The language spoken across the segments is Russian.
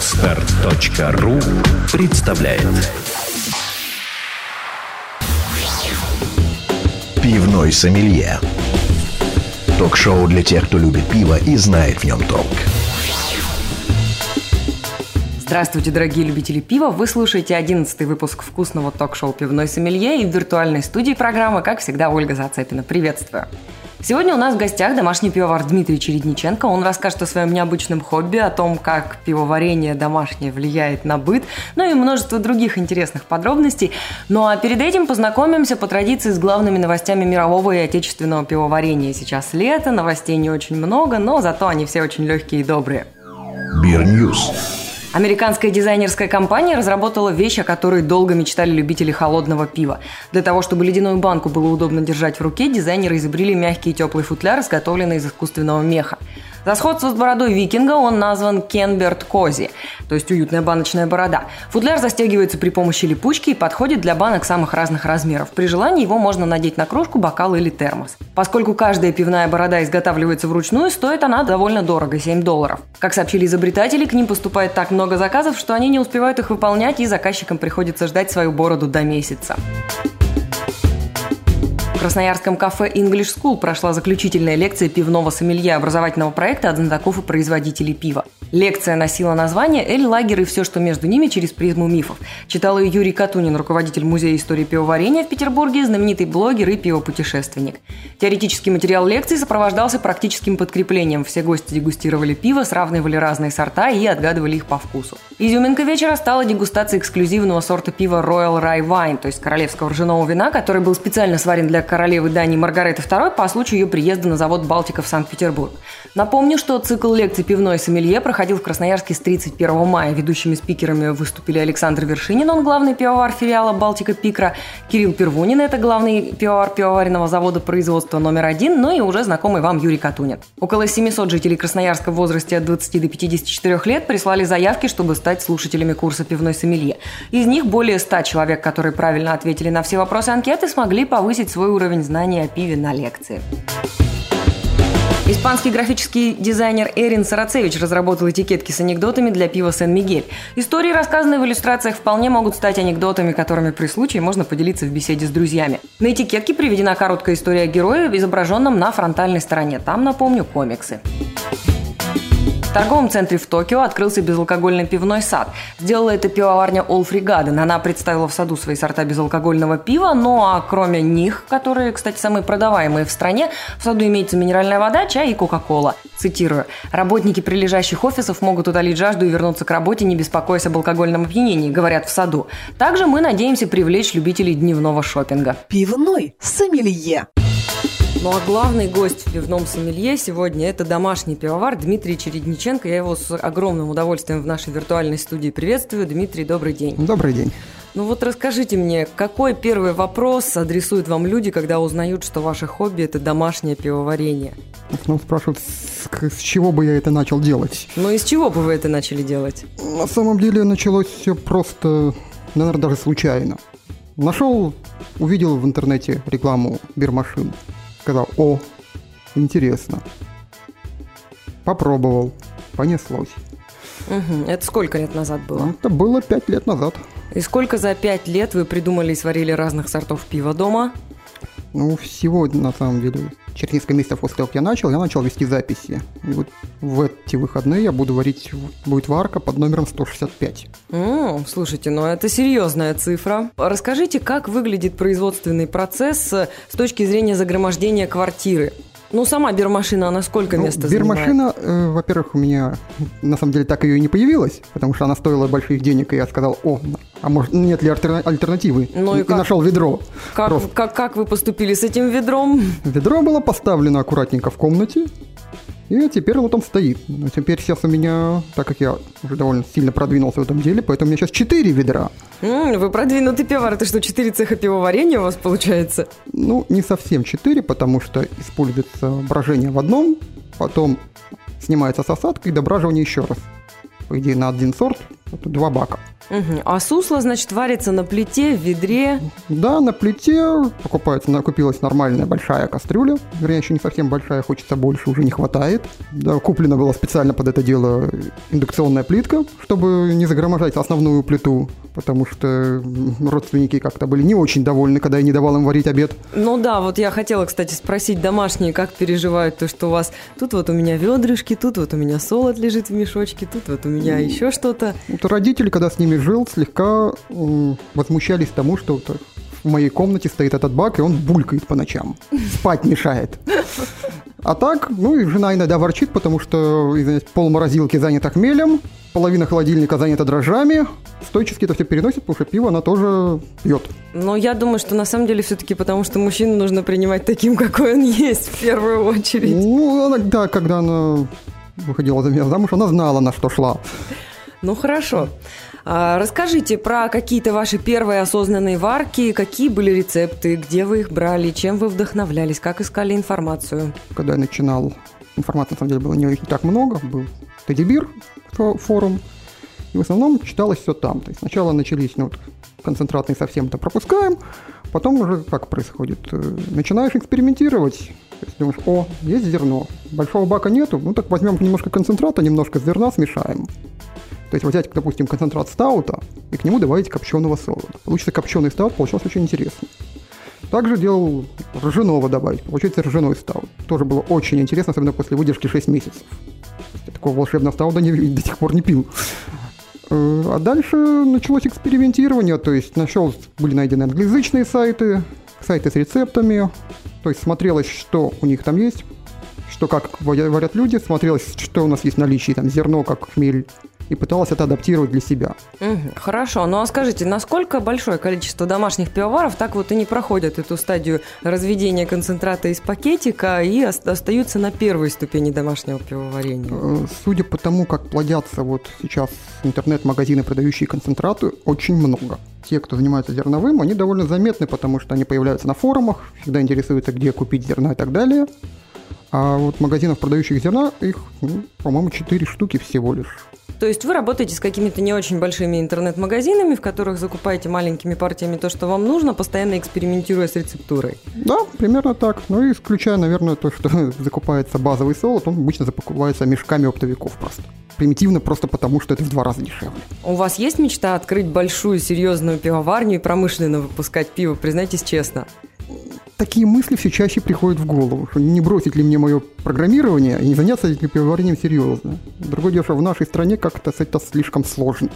Отстар.ру представляет Пивной сомелье Ток-шоу для тех, кто любит пиво и знает в нем толк. Здравствуйте, дорогие любители пива! Вы слушаете 11 выпуск вкусного ток-шоу «Пивной сомелье» и в виртуальной студии программы, как всегда, Ольга Зацепина. Приветствую! Сегодня у нас в гостях домашний пивовар Дмитрий Чередниченко. Он расскажет о своем необычном хобби, о том, как пивоварение домашнее влияет на быт, ну и множество других интересных подробностей. Ну а перед этим познакомимся по традиции с главными новостями мирового и отечественного пивоварения. Сейчас лето, новостей не очень много, но зато они все очень легкие и добрые. Beer News. Американская дизайнерская компания разработала вещь, о которой долго мечтали любители холодного пива. Для того, чтобы ледяную банку было удобно держать в руке, дизайнеры изобрели мягкий и теплый футляр, изготовленный из искусственного меха. За сходство с бородой викинга он назван Can Beard Cozy, то есть уютная баночная борода. Футляр застегивается при помощи липучки и подходит для банок самых разных размеров. При желании его можно надеть на кружку, бокал или термос. Поскольку каждая пивная борода изготавливается вручную, стоит она довольно дорого – 7 долларов. Как сообщили изобретатели, к ним поступает так много заказов, что они не успевают их выполнять, и заказчикам приходится ждать свою бороду до месяца. Красноярском кафе English School прошла заключительная лекция пивного сомелье образовательного проекта от знатоков и производителей пива. Лекция носила название «Эль Лагер и все, что между ними через призму мифов». Читал ее Юрий Катунин, руководитель Музея истории пивоварения в Петербурге, знаменитый блогер и пивопутешественник. Теоретический материал лекции сопровождался практическим подкреплением. Все гости дегустировали пиво, сравнивали разные сорта и отгадывали их по вкусу. Изюминка вечера стала дегустация эксклюзивного сорта пива Royal Rye Wine, то есть королевского ржаного вина, который был специально сварен для королевы Дании Маргареты II по случаю ее приезда на завод «Балтика» в Санкт-Петербург. Напомню, что цикл лекций «Пивной сомелье» проходил в Красноярске с 31 мая. Ведущими спикерами выступили Александр Вершинин, он главный пивовар филиала «Балтика Пикра», Кирилл Первунин, это главный пивовар пивоваренного завода производства номер один, ну и уже знакомый вам Юрий Катунин. Около 700 жителей Красноярска в возрасте от 20 до 54 лет прислали заявки, чтобы стать слушателями курса «Пивной сомелье». Из них более 100 человек, которые правильно ответили на все вопросы анкеты, смогли повысить свой уровень знаний о пиве на лекции. Испанский графический дизайнер Эрин Сарацевич разработал этикетки с анекдотами для пива Сен-Мигель. Истории, рассказанные в иллюстрациях, вполне могут стать анекдотами, которыми при случае можно поделиться в беседе с друзьями. На этикетке приведена короткая история героя, изображенном на фронтальной стороне. Там, напомню, комиксы. В торговом центре в Токио открылся безалкогольный пивной сад. Сделала это пивоварня All Free. Она представила в саду свои сорта безалкогольного пива, ну а кроме них, которые, кстати, самые продаваемые в стране, в саду имеется минеральная вода, чай и кока-кола. Цитирую. «Работники прилежащих офисов могут удалить жажду и вернуться к работе, не беспокоясь об алкогольном опьянении», говорят в саду. Также мы надеемся привлечь любителей дневного шопинга. Пивной сомелье. Ну а главный гость в пивном сомелье сегодня это домашний пивовар Дмитрий Чередниченко. Я его с огромным удовольствием в нашей виртуальной студии приветствую. Дмитрий, добрый день. Добрый день. Ну вот расскажите мне, какой первый вопрос адресуют вам люди, когда узнают, что ваше хобби – это домашнее пивоварение? Ну, спрашивают, с, с чего бы я это начал делать? Ну, из чего бы вы это начали делать? На самом деле началось все просто, наверное, даже случайно. Нашел, увидел в интернете рекламу бирмашин сказал, о, интересно. Попробовал, понеслось. Угу. Это сколько лет назад было? Это было пять лет назад. И сколько за пять лет вы придумали и сварили разных сортов пива дома? Ну, всего, на самом деле, через несколько месяцев после того, как я начал, я начал вести записи. И вот в эти выходные я буду варить, будет варка под номером 165. Mm, слушайте, ну это серьезная цифра. Расскажите, как выглядит производственный процесс с точки зрения загромождения квартиры? Ну, сама бирмашина, она сколько ну, места бирмашина, э, во-первых, у меня на самом деле так ее и не появилась, потому что она стоила больших денег, и я сказал, о, а может, нет ли альтернативы? Ну и, и как? нашел ведро. Как, как, как вы поступили с этим ведром? Ведро было поставлено аккуратненько в комнате, и теперь вот он стоит. Но теперь сейчас у меня, так как я уже довольно сильно продвинулся в этом деле, поэтому у меня сейчас 4 ведра. Mm, вы продвинутый пивовар. Это что, 4 цеха пивоварения у вас получается? Ну, не совсем 4, потому что используется брожение в одном, потом снимается сосадка и дображивание еще раз. По идее, на один сорт два бака. Угу. А сусло, значит, варится на плите, в ведре? Да, на плите покупается, купилась нормальная большая кастрюля. Вернее, еще не совсем большая, хочется больше, уже не хватает. Да, куплена была специально под это дело индукционная плитка, чтобы не загромождать основную плиту потому что родственники как-то были не очень довольны, когда я не давал им варить обед. Ну да, вот я хотела, кстати, спросить домашние, как переживают то, что у вас тут вот у меня ведрышки, тут вот у меня солод лежит в мешочке, тут вот у меня еще что-то. Вот родители, когда с ними жил, слегка возмущались тому, что в моей комнате стоит этот бак, и он булькает по ночам. Спать мешает. А так, ну и жена иногда ворчит, потому что, извиняюсь, пол морозилки занят хмелем, половина холодильника занята дрожжами. Стойчески это все переносит, потому что пиво она тоже пьет. Но я думаю, что на самом деле все-таки потому, что мужчину нужно принимать таким, какой он есть, в первую очередь. Ну, она, да, когда она выходила за меня замуж, она знала, на что шла. Ну, хорошо. А, расскажите про какие-то ваши первые осознанные варки, какие были рецепты, где вы их брали, чем вы вдохновлялись, как искали информацию? Когда я начинал, информации на самом деле было не так много, был Тедибир, форум, и в основном читалось все там. То есть сначала начались, ну, вот, концентратные совсем-то пропускаем, потом уже как происходит? Э, начинаешь экспериментировать, то есть думаешь, о, есть зерно, большого бака нету, ну так возьмем немножко концентрата, немножко зерна смешаем. То есть взять, допустим, концентрат стаута и к нему добавить копченого солода. Получится копченый стаут, получался очень интересно. Также делал ржаного добавить, получается ржаной стаут. Тоже было очень интересно, особенно после выдержки 6 месяцев. Такого волшебного стаута не, до сих пор не пил. Э, а дальше началось экспериментирование, то есть нашел, были найдены англоязычные сайты, сайты с рецептами, то есть смотрелось, что у них там есть, что как варят люди, смотрелось, что у нас есть в наличии, там зерно, как хмель, и пыталась это адаптировать для себя. Угу, хорошо. Ну а скажите, насколько большое количество домашних пивоваров так вот и не проходят эту стадию разведения концентрата из пакетика и остаются на первой ступени домашнего пивоварения? Э, судя по тому, как плодятся вот сейчас интернет-магазины, продающие концентраты, очень много. Те, кто занимается зерновым, они довольно заметны, потому что они появляются на форумах, всегда интересуются, где купить зерна и так далее. А вот магазинов, продающих зерна, их, ну, по-моему, 4 штуки всего лишь. То есть вы работаете с какими-то не очень большими интернет-магазинами, в которых закупаете маленькими партиями то, что вам нужно, постоянно экспериментируя с рецептурой? Да, примерно так. Ну и исключая, наверное, то, что закупается базовый солод, он обычно закупается мешками оптовиков просто примитивно просто потому, что это в два раза дешевле. У вас есть мечта открыть большую серьезную пивоварню и промышленно выпускать пиво? Признайтесь честно такие мысли все чаще приходят в голову, что не бросить ли мне мое программирование и не заняться этим пивоварением серьезно. Другое дело, что в нашей стране как-то это слишком сложно.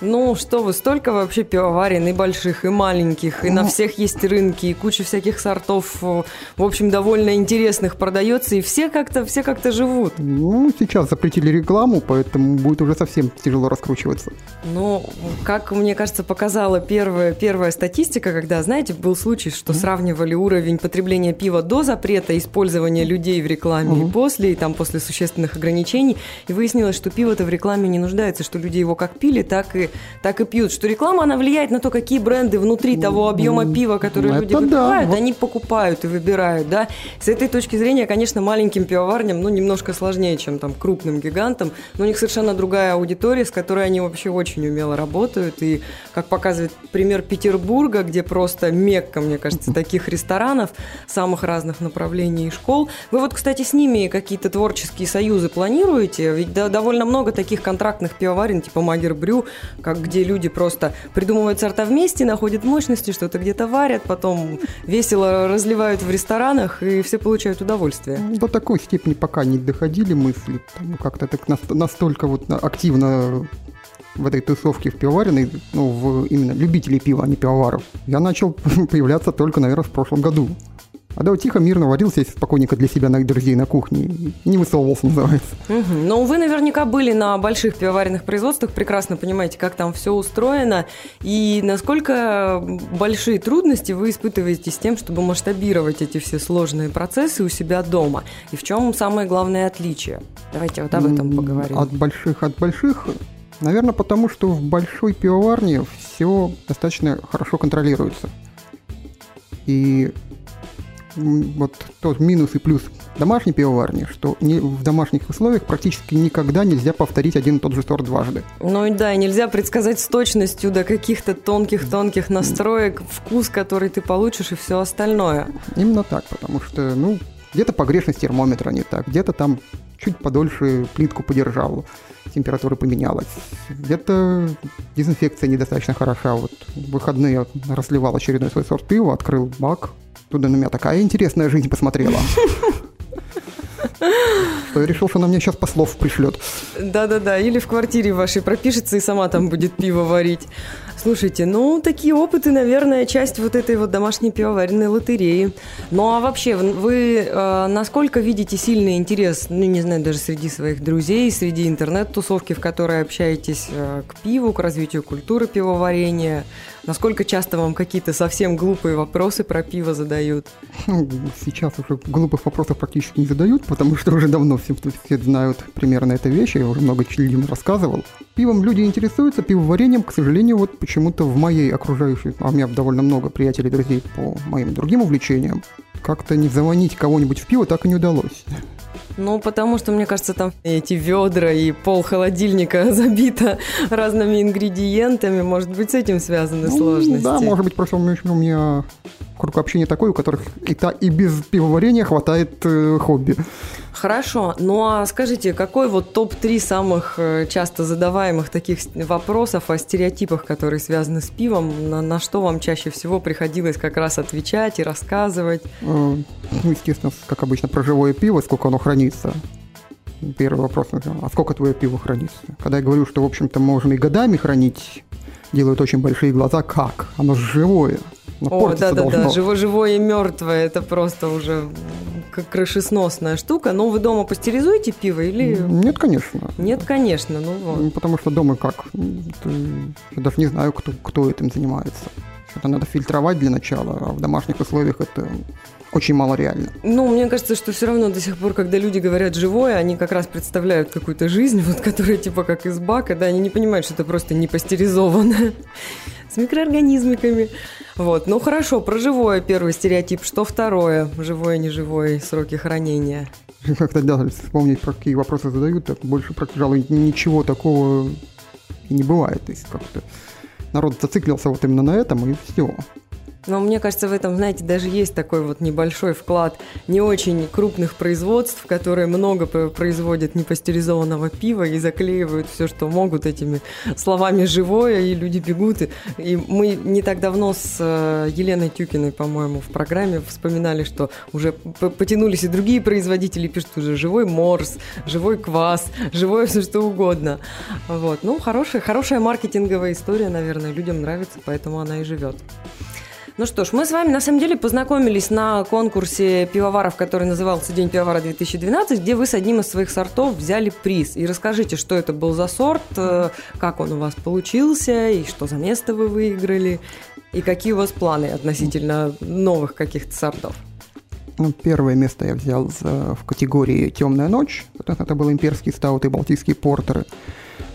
Ну, что вы, столько вообще пивоварен, и больших, и маленьких, и ну, на всех есть рынки, и куча всяких сортов, в общем, довольно интересных продается, и все как-то, все как-то живут. Ну, сейчас запретили рекламу, поэтому будет уже совсем тяжело раскручиваться. Ну, как мне кажется, показала первая, первая статистика, когда, знаете, был случай, что mm-hmm. сравнивали уровень потребления пива до запрета, использования людей в рекламе mm-hmm. и после, и там после существенных ограничений, и выяснилось, что пиво-то в рекламе не нуждается, что люди его как пили, так и так и пьют, что реклама, она влияет на то, какие бренды внутри того объема пива, который Это люди выпивают, да. они покупают и выбирают, да. С этой точки зрения, конечно, маленьким пивоварням, ну, немножко сложнее, чем там крупным гигантам, но у них совершенно другая аудитория, с которой они вообще очень умело работают, и, как показывает пример Петербурга, где просто мекка, мне кажется, таких ресторанов самых разных направлений и школ. Вы вот, кстати, с ними какие-то творческие союзы планируете? Ведь да, довольно много таких контрактных пивоварен, типа Магер Брю, как где люди просто придумывают сорта вместе, находят мощности, что-то где-то варят, потом весело разливают в ресторанах, и все получают удовольствие. До такой степени пока не доходили мысли, как-то так настолько вот активно в этой тусовке в пивоваренной, ну, в именно любителей пива, а не пивоваров, я начал появляться только, наверное, в прошлом году. А да, тихо, мирно варился спокойненько для себя на друзей на кухне. Не высовывался, называется. Угу. Но вы наверняка были на больших пивоваренных производствах, прекрасно понимаете, как там все устроено. И насколько большие трудности вы испытываете с тем, чтобы масштабировать эти все сложные процессы у себя дома? И в чем самое главное отличие? Давайте вот об этом поговорим. От больших, от больших Наверное, потому что в большой пивоварне все достаточно хорошо контролируется. И вот тот минус и плюс домашней пивоварни, что не, в домашних условиях практически никогда нельзя повторить один и тот же сорт дважды. Ну и да, нельзя предсказать с точностью до каких-то тонких-тонких настроек вкус, который ты получишь и все остальное. Именно так, потому что, ну, где-то погрешность термометра не так, где-то там чуть подольше плитку подержал, температура поменялась. Где-то дезинфекция недостаточно хороша. Вот в выходные разливал очередной свой сорт пива, открыл бак, туда на меня такая интересная жизнь посмотрела. Что я решил, что она мне сейчас послов пришлет. Да-да-да, или в квартире вашей пропишется и сама там будет пиво варить. Слушайте, ну, такие опыты, наверное, часть вот этой вот домашней пивоваренной лотереи. Ну, а вообще, вы э, насколько видите сильный интерес, ну, не знаю, даже среди своих друзей, среди интернет-тусовки, в которой общаетесь, э, к пиву, к развитию культуры пивоварения? Насколько часто вам какие-то совсем глупые вопросы про пиво задают? Ну, сейчас уже глупых вопросов практически не задают, потому что уже давно все, все знают примерно эту вещь, я уже много людям рассказывал. Пивом люди интересуются, пивоварением, к сожалению, вот почему-то в моей окружающей, а у меня довольно много приятелей, друзей по моим другим увлечениям, как-то не заманить кого-нибудь в пиво так и не удалось. Ну, потому что, мне кажется, там эти ведра и пол холодильника забито разными ингредиентами. Может быть, с этим связаны ну, сложности. Да, может быть, просто у меня круг общения такой, у которых и, та, и без пивоварения хватает э, хобби. Хорошо. Ну а скажите, какой вот топ-3 самых э, часто задаваемых таких вопросов о стереотипах, которые связаны с пивом, на, на что вам чаще всего приходилось как раз отвечать и рассказывать? Э, ну, естественно, как обычно, про живое пиво, сколько оно хранится. Первый вопрос, а сколько твое пиво хранится? Когда я говорю, что, в общем-то, можно и годами хранить, делают очень большие глаза, как? Оно живое. О, да-да-да, живое-живое и мертвое, это просто уже как крышесносная штука. Но вы дома пастеризуете пиво или... Нет, конечно. Нет, конечно, ну вот. Потому что дома как? Я даже не знаю, кто, кто этим занимается. Это надо фильтровать для начала, а в домашних условиях это очень мало реально. Ну, мне кажется, что все равно до сих пор, когда люди говорят живое, они как раз представляют какую-то жизнь, вот которая типа как из бака, да, они не понимают, что это просто не пастеризовано с микроорганизмиками. Вот, ну хорошо, про живое первый стереотип. Что второе? Живое, неживое, сроки хранения. Как-то, да, вспомнить, про какие вопросы задают, так больше, пожалуй, ничего такого и не бывает. То есть как-то народ зациклился вот именно на этом, и все. Но мне кажется, в этом, знаете, даже есть такой вот небольшой вклад не очень крупных производств, которые много производят непастеризованного пива и заклеивают все, что могут этими словами «живое», и люди бегут. И мы не так давно с э, Еленой Тюкиной, по-моему, в программе вспоминали, что уже потянулись и другие производители пишут уже «живой морс», «живой квас», «живое все что угодно». Вот. Ну, хорошая, хорошая маркетинговая история, наверное, людям нравится, поэтому она и живет. Ну что ж, мы с вами на самом деле познакомились на конкурсе пивоваров, который назывался День пивовара 2012, где вы с одним из своих сортов взяли приз. И расскажите, что это был за сорт, э, как он у вас получился, и что за место вы выиграли, и какие у вас планы относительно новых каких-то сортов. Ну, первое место я взял в категории «Темная ночь». Это был имперский стаут и балтийские портеры.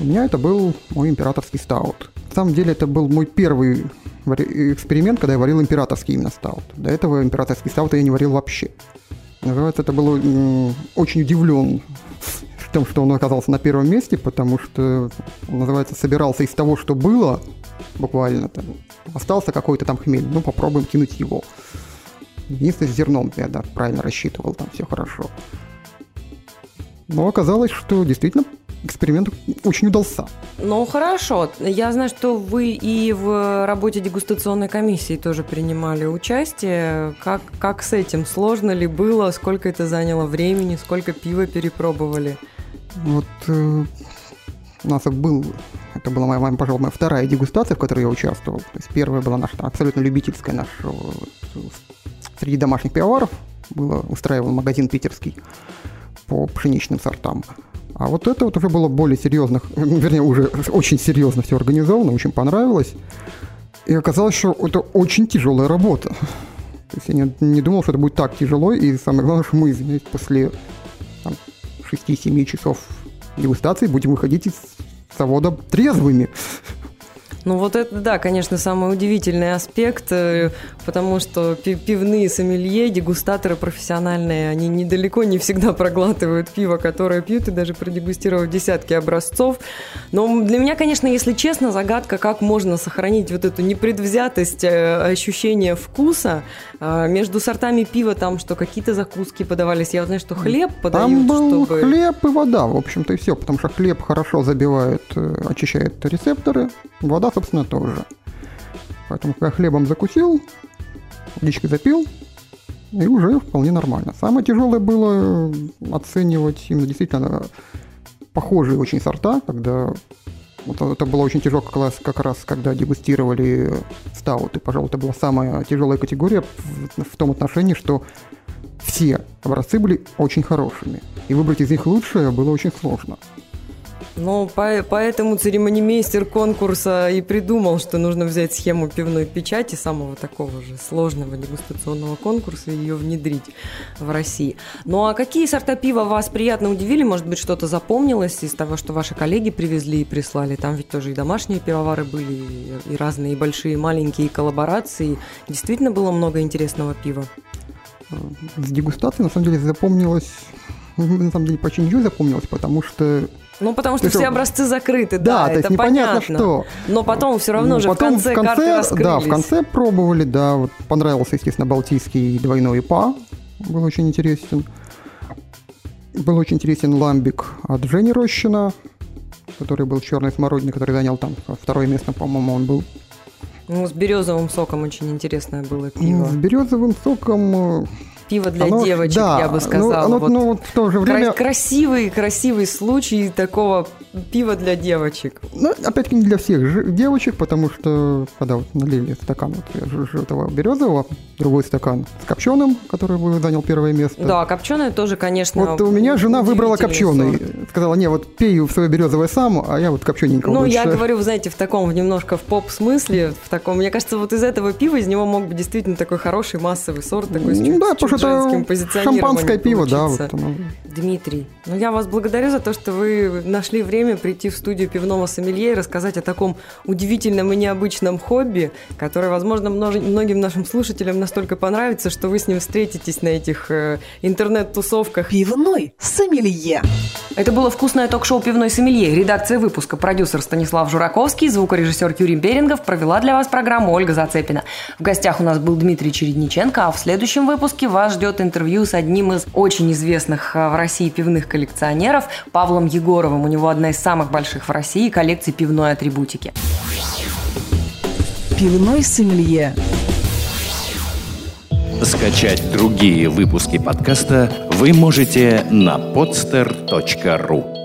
У меня это был мой императорский стаут. На самом деле это был мой первый эксперимент, когда я варил императорский именно стаут. До этого императорский стаут я не варил вообще. Называется, это было очень удивлен тем, что он оказался на первом месте, потому что, называется, собирался из того, что было, буквально там, остался какой-то там хмель, ну попробуем кинуть его. Единственное, с зерном я, да, правильно рассчитывал, там все хорошо. Но оказалось, что действительно эксперимент очень удался. Ну, хорошо. Я знаю, что вы и в работе дегустационной комиссии тоже принимали участие. Как, как с этим? Сложно ли было? Сколько это заняло времени? Сколько пива перепробовали? Вот э, у нас был, это была моя, моя, пожалуй, моя вторая дегустация, в которой я участвовал. То есть первая была наша абсолютно любительская, наша среди домашних пивоваров. Было, устраивал магазин питерский по пшеничным сортам. А вот это вот уже было более серьезно, вернее, уже очень серьезно все организовано, очень понравилось. И оказалось, что это очень тяжелая работа. То есть я не, не думал, что это будет так тяжело, и самое главное, что мы, извиняюсь, после там, 6-7 часов дегустации будем выходить из завода трезвыми. Ну вот это, да, конечно, самый удивительный аспект, э, потому что пивные сомелье, дегустаторы профессиональные, они недалеко не всегда проглатывают пиво, которое пьют, и даже продегустировав десятки образцов. Но для меня, конечно, если честно, загадка, как можно сохранить вот эту непредвзятость э, ощущения вкуса между сортами пива, там, что какие-то закуски подавались. Я вот знаю, что хлеб подают, Там был чтобы... хлеб и вода, в общем-то, и все, потому что хлеб хорошо забивает, очищает рецепторы, вода собственно, тоже. Поэтому, когда хлебом закусил, водичкой запил, и уже вполне нормально. Самое тяжелое было оценивать именно действительно похожие очень сорта, когда это было очень тяжело как раз, как раз когда дегустировали стауты. Пожалуй, это была самая тяжелая категория в, в том отношении, что все образцы были очень хорошими. И выбрать из них лучшее было очень сложно. Ну, по поэтому церемонимейстер конкурса и придумал, что нужно взять схему пивной печати, самого такого же сложного дегустационного конкурса, и ее внедрить в России. Ну, а какие сорта пива вас приятно удивили? Может быть, что-то запомнилось из того, что ваши коллеги привезли и прислали? Там ведь тоже и домашние пивовары были, и разные и большие, и маленькие коллаборации. Действительно было много интересного пива? С дегустацией, на самом деле, запомнилось на самом деле почти ничего запомнилось, потому что ну, потому что все есть, образцы закрыты, да, да это непонятно понятно. что. Но потом все равно ну, же потом в конце, в конце карты раскрылись. Да, в конце пробовали, да, вот понравился, естественно, балтийский двойной ПА, был очень интересен. Был очень интересен ламбик от Жени Рощина, который был черный смородник, который занял там второе место, по-моему, он был. Ну, с березовым соком очень интересное было пиво. С березовым соком э, пиво для оно, девочек, да, я бы сказала. Ну, оно, вот ну, в то же время... Красивый, красивый случай такого пива для девочек. Ну, опять-таки не для всех девочек, потому что когда вот налили стакан вот этого березового, другой стакан с копченым, который занял первое место. Да, копченое тоже, конечно. Вот у меня жена выбрала копченый. Сорт. Сказала, не, вот пей в свое березовое сам, а я вот копчененького Ну, лучше. я говорю, вы знаете, в таком немножко в поп-смысле, в таком, мне кажется, вот из этого пива из него мог бы действительно такой хороший массовый сорт, такой с чуть, да, чуть позиционированием шампанское пиво, да. Вот Дмитрий, ну я вас благодарю за то, что вы нашли время прийти в студию пивного сомелье и рассказать о таком удивительном и необычном хобби, которое, возможно, многим нашим слушателям настолько понравится, что вы с ним встретитесь на этих э, интернет-тусовках. Пивной сомелье. Это было вкусное ток-шоу «Пивной сомелье». Редакция выпуска продюсер Станислав Жураковский, звукорежиссер Юрий Берингов провела для вас программу Ольга Зацепина. В гостях у нас был Дмитрий Чередниченко, а в следующем выпуске вас ждет интервью с одним из очень известных э, в России пивных коллекционеров Павлом Егоровым. У него одна из самых больших в России коллекций пивной атрибутики. Пивной сомелье. Скачать другие выпуски подкаста вы можете на podster.ru